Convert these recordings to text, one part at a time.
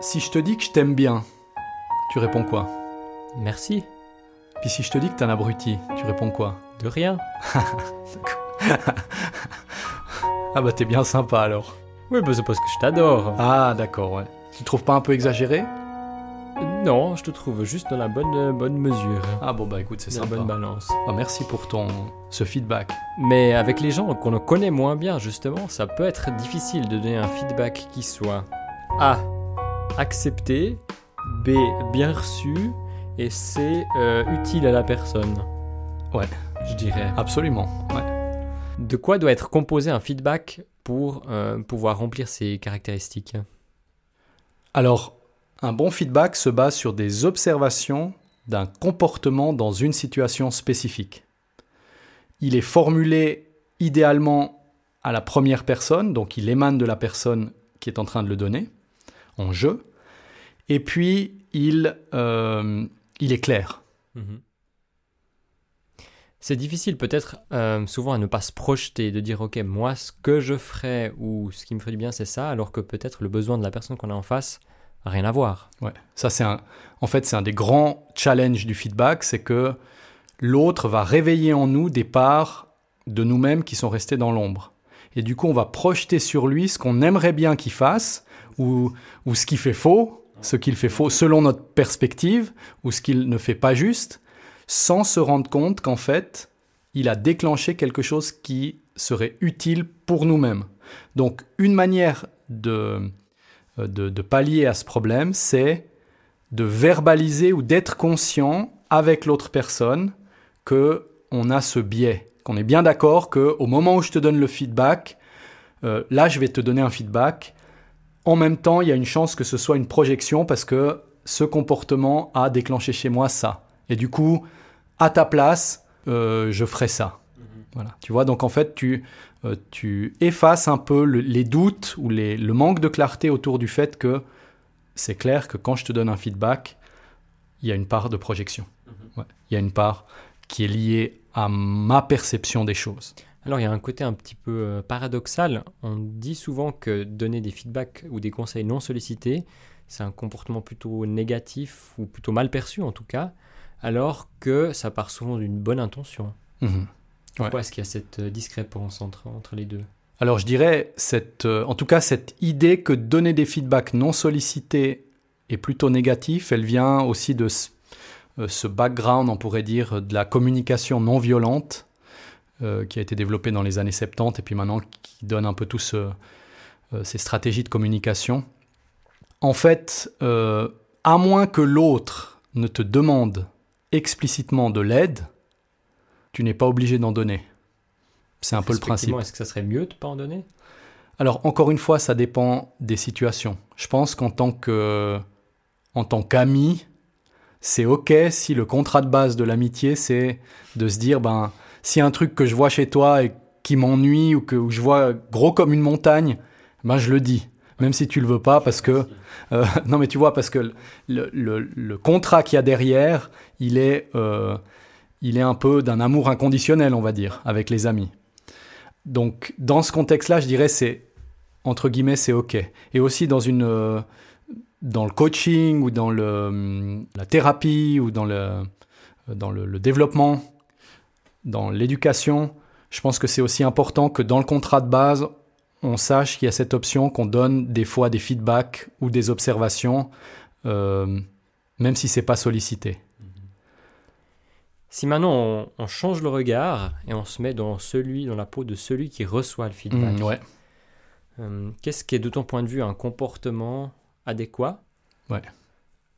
Si je te dis que je t'aime bien, tu réponds quoi? Merci. Puis si je te dis que t'es un abruti, tu réponds quoi? De rien. Ah bah t'es bien sympa alors. Oui, bah c'est parce que je t'adore. Ah d'accord, ouais. Tu trouves pas un peu exagéré? Non, je te trouve juste dans la bonne, euh, bonne mesure. Ah bon bah écoute, c'est Dans la sympa. bonne balance. Ah, merci pour ton ce feedback. Mais avec les gens qu'on connaît moins bien, justement, ça peut être difficile de donner un feedback qui soit A. accepté, B. bien reçu, et C. euh, utile à la personne. Ouais. Je dirais. Absolument. Ouais. De quoi doit être composé un feedback pour euh, pouvoir remplir ces caractéristiques? Alors, un bon feedback se base sur des observations d'un comportement dans une situation spécifique. Il est formulé idéalement à la première personne, donc il émane de la personne qui est en train de le donner, en jeu, et puis il, euh, il est clair. Mhm. C'est difficile peut-être euh, souvent à ne pas se projeter, de dire ok moi ce que je ferais ou ce qui me ferait du bien c'est ça, alors que peut-être le besoin de la personne qu'on a en face a rien à voir. Ouais. Ça, c'est un, en fait, c'est un des grands challenges du feedback, c'est que l'autre va réveiller en nous des parts de nous-mêmes qui sont restées dans l'ombre. Et du coup, on va projeter sur lui ce qu'on aimerait bien qu'il fasse, ou, ce qu'il fait faux, ce qu'il fait faux selon notre perspective, ou ce qu'il ne fait pas juste, sans se rendre compte qu'en fait, il a déclenché quelque chose qui serait utile pour nous-mêmes. Donc, une manière de, euh, de pallier à ce problème, c'est de verbaliser ou d'être conscient avec l'autre personne que on a ce biais, qu'on est bien d'accord que au moment où je te donne le feedback, euh, là je vais te donner un feedback. En même temps, il y a une chance que ce soit une projection parce que ce comportement a déclenché chez moi ça. Et du coup, à ta place, euh, je ferai ça. Voilà. Tu vois, donc en fait, tu, euh, tu effaces un peu le- les doutes ou les- le manque de clarté autour du fait que c'est clair que quand je te donne un feedback, il y a une part de projection. Ouais. Il y a une part qui est liée à ma perception des choses. Alors il y a un côté un petit peu euh, paradoxal. On dit souvent que donner des feedbacks ou des conseils non sollicités, c'est un comportement plutôt négatif ou plutôt mal perçu en tout cas, alors que ça part souvent d'une bonne intention. Mhm. Pourquoi est-ce qu'il y a cette euh, discrépance entre, entre les deux? Alors je dirais, cette, euh, en tout cas, cette idée que donner des feedbacks non sollicités est plutôt négatif, elle vient aussi de ce, euh, ce background, on pourrait dire, de la communication non violente euh, qui a été développée dans les années 70 et puis maintenant qui donne un peu tous ce- euh, ces stratégies de communication. En fait, euh, à moins que l'autre ne te demande explicitement de l'aide, tu n'es pas obligé d'en donner. C'est un peu le principe. Est-ce que ça serait mieux de ne pas en donner? Alors encore une fois, ça dépend des situations. Je pense qu'en tant que en tant qu'ami, c'est ok si le contrat de base de l'amitié c'est de se dire ben a un truc que je vois chez toi et qui m'ennuie ou que je vois gros comme une montagne, ben je le dis. Même si tu le veux pas, parce que euh, non mais tu vois parce que le, contrat qu'il y a derrière, il est euh, il est un peu d'un amour inconditionnel, on va dire, avec les amis. Donc, dans ce contexte-là, je dirais c'est entre guillemets c'est ok. Et aussi dans une euh, dans le coaching ou dans le hum, la thérapie ou dans le dans le développement, dans l'éducation, je pense que c'est aussi important que dans le contrat de base, on sache qu'il y a cette option qu'on donne des fois des feedbacks ou des observations, euh, même si c'est pas sollicité. Si maintenant on, on change le regard et on se met dans celui, dans la peau de celui qui reçoit le feedback, Mm, ouais. euh, qu'est-ce qui est de ton point de vue un comportement adéquat Ouais.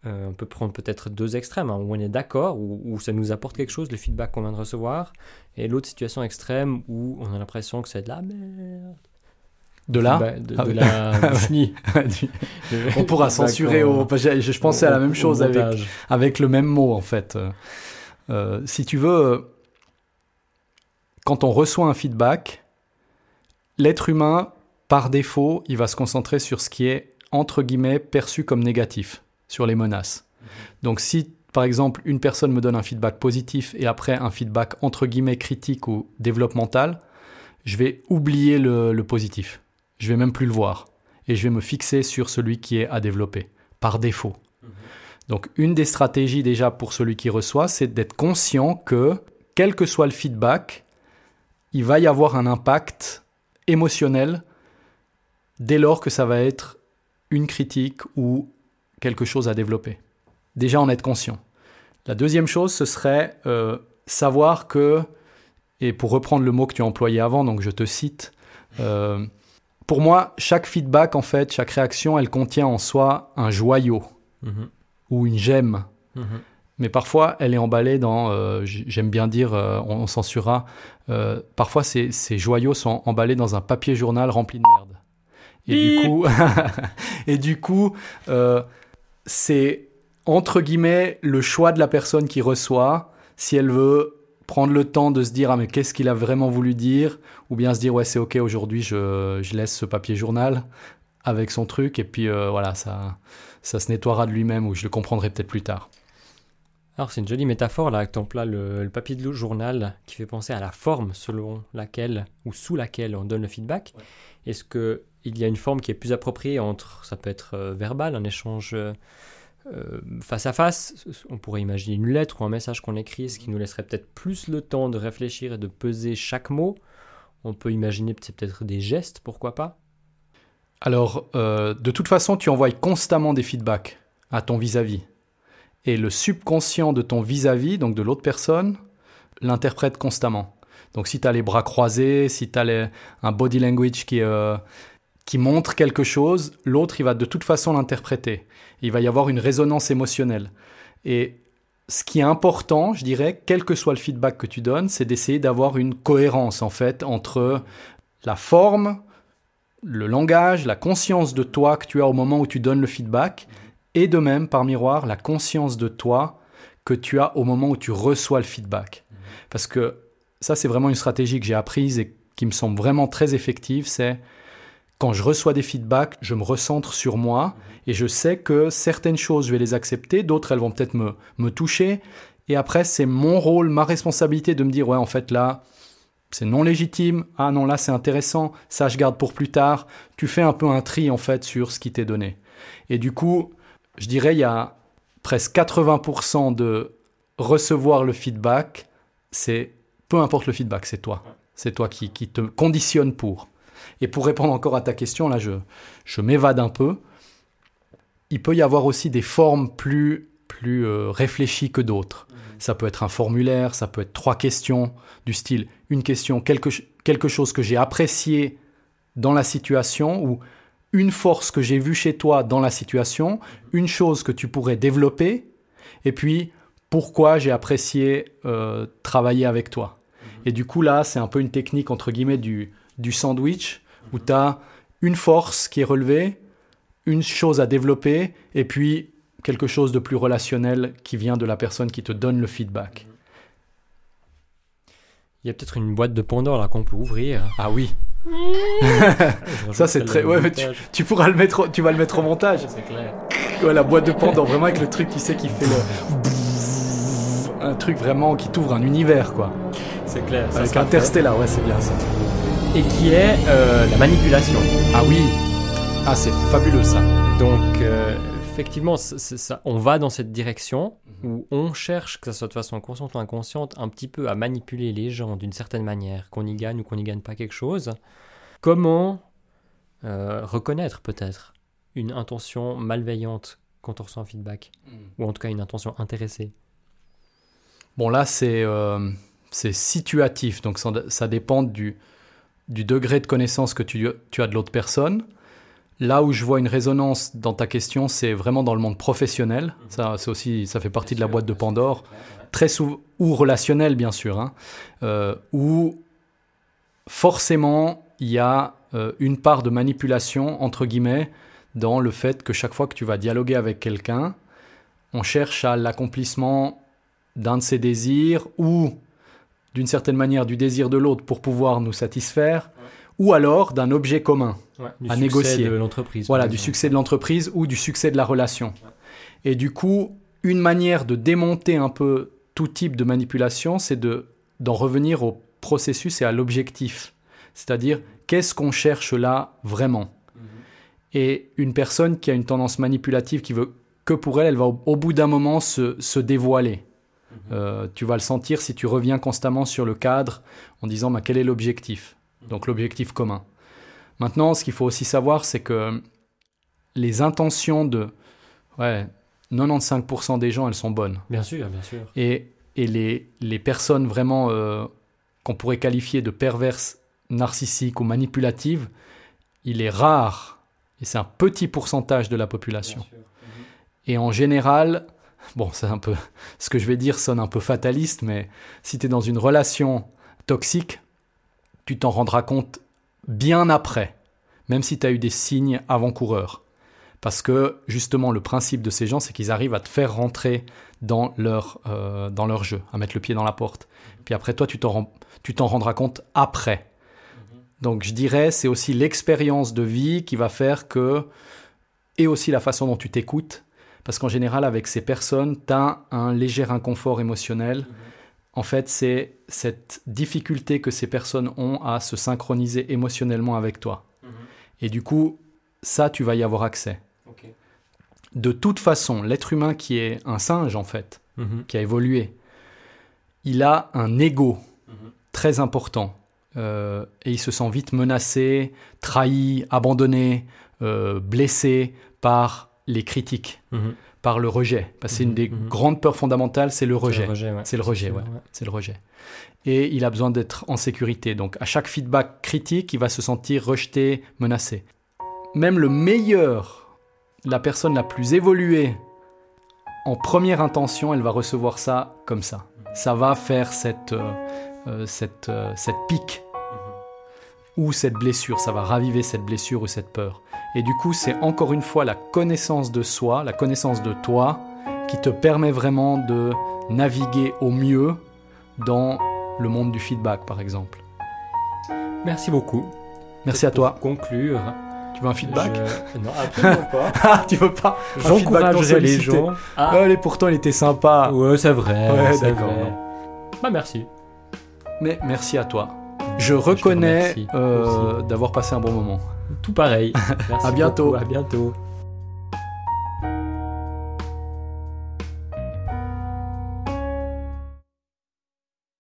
Euh, on peut prendre peut-être deux extrêmes, hein, où on est d'accord, où, où ça nous apporte quelque chose, le feedback qu'on vient de recevoir, et l'autre situation extrême où on a l'impression que c'est de la merde. De là, Bah, de, Ah de la chenille. on pourra censurer. Au... Je, je pensais à la même chose avec, avec. le même mot en fait. Euh, euh, si tu veux, euh, quand on reçoit un feedback, l'être humain, par défaut, il va se concentrer sur ce qui est entre guillemets perçu comme négatif, sur les menaces. Donc si par exemple une personne me donne un feedback positif et après un feedback entre guillemets critique ou développemental, je vais oublier le, le positif. Je vais même plus le voir et je vais me fixer sur celui qui est à développer par défaut. Donc une des stratégies déjà pour celui qui reçoit, c'est d'être conscient que quel que soit le feedback, il va y avoir un impact émotionnel dès lors que ça va être une critique ou quelque chose à développer. Déjà en être conscient. La deuxième chose, ce serait euh, savoir que, et pour reprendre le mot que tu as employé avant, donc je te cite, euh, pour moi, chaque feedback, en fait, chaque réaction, elle contient en soi un joyau mhm. ou une gemme. Mhm. Mais parfois, elle est emballée dans, euh, j'aime bien dire, on, censurera, parfois ces, ces, joyaux sont emballés dans un papier journal rempli de merde. Et du coup, et du coup c'est entre guillemets le choix de la personne qui reçoit, si elle veut prendre le temps de se dire ah mais qu'est-ce qu'il a vraiment voulu dire, ou bien se dire ouais c'est ok aujourd'hui je, je, laisse ce papier journal avec son truc et puis euh, voilà ça ça se nettoiera de lui-même ou je le comprendrai peut-être plus tard. Alors c'est une jolie métaphore là, que là le, le papier de journal qui fait penser à la forme selon laquelle ou sous laquelle on donne le feedback. Est-ce que il y a une forme qui est plus appropriée entre, ça peut être euh, verbal, un échange euh, euh, face à face, on pourrait imaginer une lettre ou un message qu'on écrit, ce qui nous laisserait peut-être plus le temps de réfléchir et de peser chaque mot. On peut imaginer peut-être des gestes, pourquoi pas Alors, de toute façon, tu envoies constamment des feedbacks à ton vis-à-vis. Et le subconscient de ton vis-à-vis, donc de l'autre personne, l'interprète constamment. Donc si tu as les bras croisés, si tu as un body language qui, qui montre quelque chose, l'autre, il va de toute façon l'interpréter. Il va y avoir une résonance émotionnelle. Et ce qui est important, je dirais, quel que soit le feedback que tu donnes, c'est d'essayer d'avoir une cohérence, en fait, entre la forme, le langage, la conscience de toi que tu as au moment où tu donnes le feedback, et de même, par miroir, la conscience de toi que tu as au moment où tu reçois le feedback. Parce que ça, c'est vraiment une stratégie que j'ai apprise et qui me semble vraiment très effective, c'est quand je reçois des feedbacks, je me recentre sur moi et je sais que certaines choses, je vais les accepter, d'autres, elles vont peut-être me, me toucher. Et après, c'est mon rôle, ma responsabilité de me dire, ouais, en fait, là, c'est non légitime. Ah non, là, c'est intéressant. Ça, je garde pour plus tard. Tu fais un peu un tri, en fait, sur ce qui t'est donné. Et du coup, je dirais, il y a presque 80% de recevoir le feedback. C'est peu importe le feedback, c'est toi. C'est toi qui, qui te conditionne pour. Et pour répondre encore à ta question, là, je, je m'évade un peu. Il peut y avoir aussi des formes plus, plus euh, réfléchies que d'autres. Mhm. Ça peut être un formulaire, ça peut être trois questions du style une question, quelque, quelque chose que j'ai apprécié dans la situation ou une force que j'ai vue chez toi dans la situation, mhm. une chose que tu pourrais développer, et puis pourquoi j'ai apprécié euh, travailler avec toi. Mhm. Et du coup là, c'est un peu une technique entre guillemets du, du sandwich où tu as une force qui est relevée, une chose à développer, et puis quelque chose de plus relationnel qui vient de la personne qui te donne le feedback. Il y a peut-être une boîte de Pandore là qu'on peut ouvrir. Ah oui. ça c'est très. Ouais, mais tu, pourras le mettre. Tu vas le mettre au montage. C'est clair. Ouais, la boîte de Pandore, vraiment avec le truc, qui sait, qui fait le. Un truc vraiment qui t'ouvre un univers, quoi. C'est clair. Avec Interstellar, ouais, c'est bien ça et qui est euh, la manipulation. Ah oui, ah c'est fabuleux ça. Donc euh, effectivement, ça, on va dans cette direction mhm. où on cherche, que ce soit de façon consciente ou inconsciente, un petit peu à manipuler les gens d'une certaine manière, qu'on y gagne ou qu'on n'y gagne pas quelque chose. Comment euh, reconnaître peut-être une intention malveillante quand on reçoit un feedback, mhm. ou en tout cas une intention intéressée? Bon là c'est c'est situatif, donc ça dépend du, du degré de connaissance que tu, as de l'autre personne. Là où je vois une résonance dans ta question, c'est vraiment dans le monde professionnel. Ça, c'est aussi, ça fait partie de la boîte de Pandore. Très souvent, ou relationnel, bien sûr, hein, euh, où forcément il y a euh, une part de manipulation, entre guillemets, dans le fait que chaque fois que tu vas dialoguer avec quelqu'un, on cherche à l'accomplissement d'un de ses désirs ou d'une certaine manière du désir de l'autre pour pouvoir nous satisfaire, ou alors d'un objet commun à négocier. de l'entreprise. Voilà, du succès de l'entreprise ou du succès de la relation. Et du coup, une manière de démonter un peu tout type de manipulation, c'est de d'en revenir au processus et à l'objectif. C'est-à-dire, qu'est-ce qu'on cherche là vraiment? Et une personne qui a une tendance manipulative, qui veut que pour elle, elle va au, au bout d'un moment se, se dévoiler. Euh, tu vas le sentir si tu reviens constamment sur le cadre en disant bah, quel est l'objectif? Donc l'objectif commun. Maintenant, ce qu'il faut aussi savoir, c'est que les intentions de ouais, 95% des gens, elles sont bonnes. Bien sûr, bien sûr. Et, et les, les personnes vraiment euh, qu'on pourrait qualifier de perverses, narcissiques ou manipulatives, il est rare, et c'est un petit pourcentage de la population. Bien sûr. Et en général, bon, c'est un peu ce que je vais dire sonne un peu fataliste, mais si tu es dans une relation toxique, tu t'en rendras compte bien après, même si tu as eu des signes avant-coureurs. Parce que justement, le principe de ces gens, c'est qu'ils arrivent à te faire rentrer dans leur, euh, dans leur jeu, à mettre le pied dans la porte. Puis après, toi, tu t'en rends- tu t'en rendras compte après. Donc je dirais, c'est aussi l'expérience de vie qui va faire que, et aussi la façon dont tu t'écoutes, parce qu'en général, avec ces personnes, tu as un léger inconfort émotionnel. En fait, c'est cette difficulté que ces personnes ont à se synchroniser émotionnellement avec toi. Mhm. Et du coup, ça, tu vas y avoir accès. De toute façon, l'être humain qui est un singe, en fait, Mhm. qui a évolué, il a un ego Mhm. très important. Euh, et il se sent vite menacé, trahi, abandonné, euh, blessé par les critiques, Mhm. par le rejet. Parce que c'est une Mhm, des mhm. grandes peurs fondamentales, c'est le rejet. C'est le rejet, ouais. C'est le rejet, sûr, ouais. C'est le rejet. Et il a besoin d'être en sécurité. Donc à chaque feedback critique, il va se sentir rejeté, menacé. Même le meilleur, la personne la plus évoluée, en première intention, elle va recevoir ça comme ça. Ça va faire cette, euh, euh, cette, euh, cette pique. Ou cette blessure. Ça va raviver cette blessure ou cette peur. Et du coup, c'est encore une fois la connaissance de soi, la connaissance de toi, qui te permet vraiment de naviguer au mieux dans le monde du feedback, par exemple. Merci beaucoup. Merci à Pour toi. conclure. Tu veux un feedback je- Non, absolument pas. Ah, tu veux pas J'encouragerais les gens. à- Allez, pourtant, il était sympa. Ouais, c'est vrai. Ouais, d'accord. Bah, merci. Mais merci à toi. Je reconnais euh, d'avoir passé un bon moment. Tout pareil. Merci À bientôt. beaucoup, À bientôt.